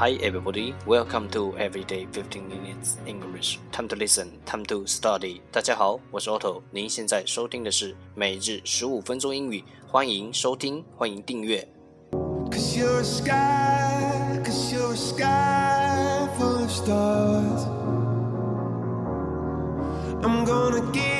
Hi everybody, welcome to Everyday 15 Minutes English. Time to listen, time to study. 大家好，我是 Otto。您现在收听的是每日十五分钟英语，欢迎收听，欢迎订阅。Cause you're a sky, cause you're a sky full of stars. I'm gonna give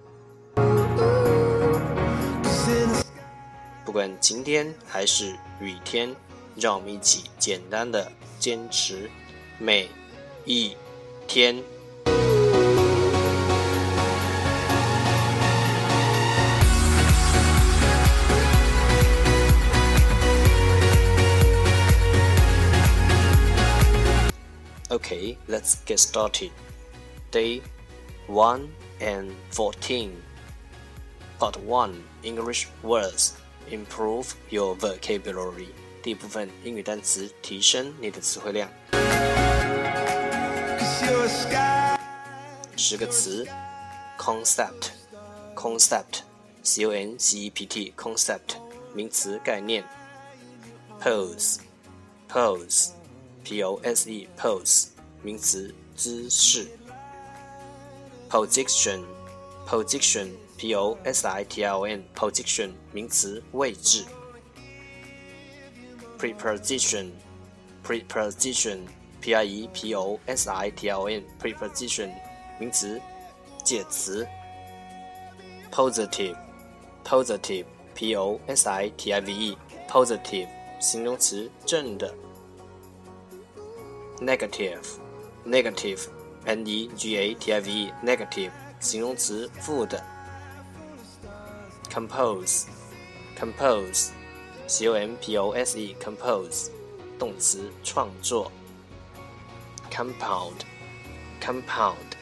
不管晴天还是雨天，让我们一起简单的坚持每一天。Okay, let's get started. Day 1 and 14. Part 1 English words. Improve your vocabulary。第一部分英语单词，提升你的词汇量。十个词，concept，concept，c o n c e p t，concept，名词，概念。pose，pose，p o s e，pose，名词，姿势。position，position。 posit ion position 名词位置 preposition preposition p i e p o s i t o n preposition 名词介词 positive positive p o s i t i v e positive 形容词正的 negative negative n e g a t i v e negative 形容词负的 compose, compose, c o m p o s e, compose，动词，创作。compound, compound,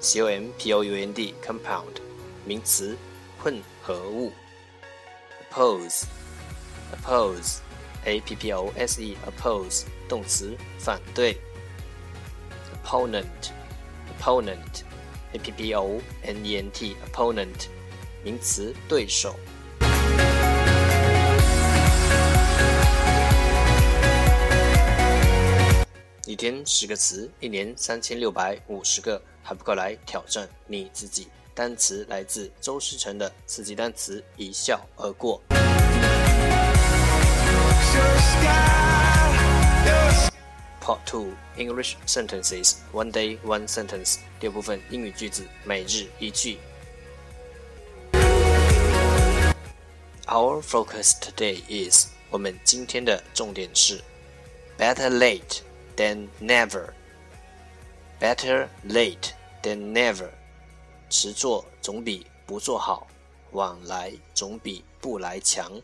c o m p o u n d, compound，名词，混合物。oppose, oppose, a p p o s e, oppose，动词，反对。opponent, opponent, a p p o n e n t, opponent。 名词，对手。一天十个词，一年三千六百五十个，还不够来挑战你自己。单词来自周思成的四级单词，一笑而过。Part Two English Sentences One Day One Sentence 第二部分英语句子，每日一句。Our focus today is 我们今天的重点是 better late than never. Better late than never. 迟做总比不做好，晚来总比不来强。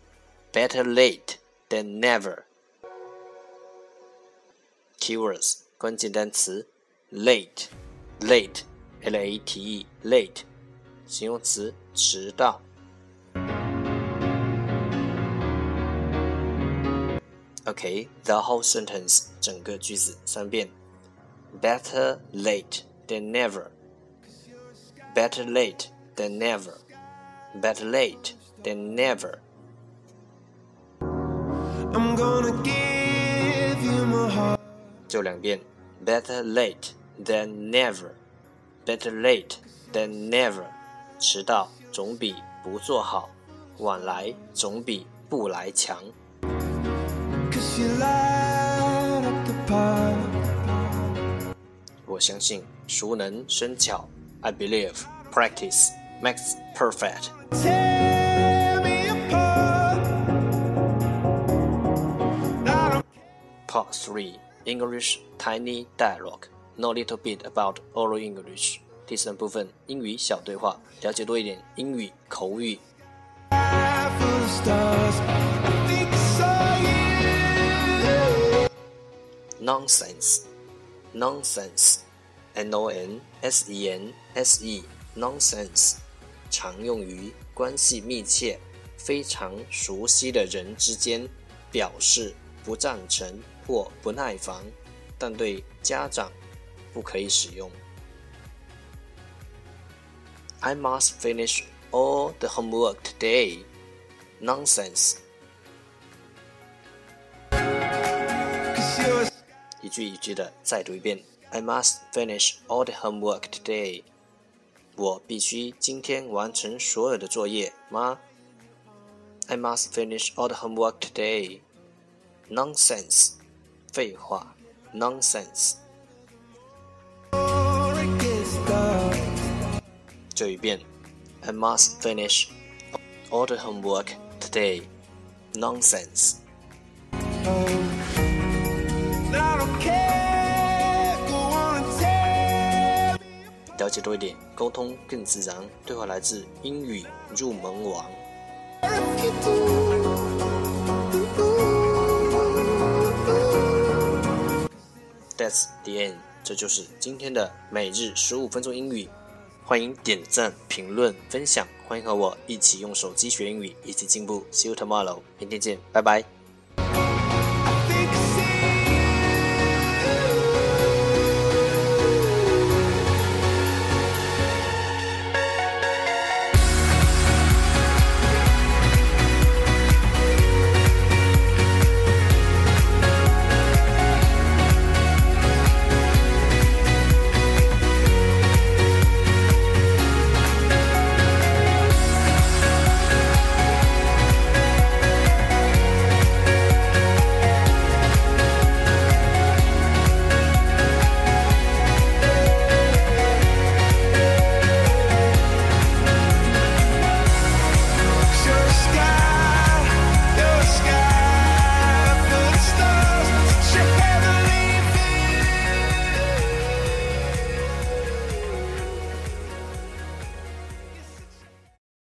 Better late than never. Keywords 关键单词 late late l a t e late 形容词迟到。 Okay, the whole sentence 整个句子三遍。Better late than never. Better late than never. Better late than never. I'm gonna give you my heart. 就两遍。Better late than never. Better late than never. 迟到总比不做好，晚来总比不来强。 我相信熟能生巧。I believe practice makes perfect. Part 3 English Tiny Dialogue Know a little bit about oral English. 第三部分英语小对话，了解多一点英语口语。 nonsense, nonsense, n o n s e n s e, nonsense，常用于关系密切、非常熟悉的人之间，表示不赞成或不耐烦，但对家长不可以使用。I must finish all the homework today. Nonsense. 一句一句的再读一遍。I must finish all the homework today. 我必须今天完成所有的作业吗？I must finish all the homework today. Nonsense. 废话。Nonsense. a good start. 这一遍。I must finish all the homework today. Nonsense. 了解多一点，沟通更自然。对话来自英语入门王。That's the end，这就是今天的每日十五分钟英语。欢迎点赞、评论、分享，欢迎和我一起用手机学英语，一起进步。See you tomorrow，明天见，拜拜。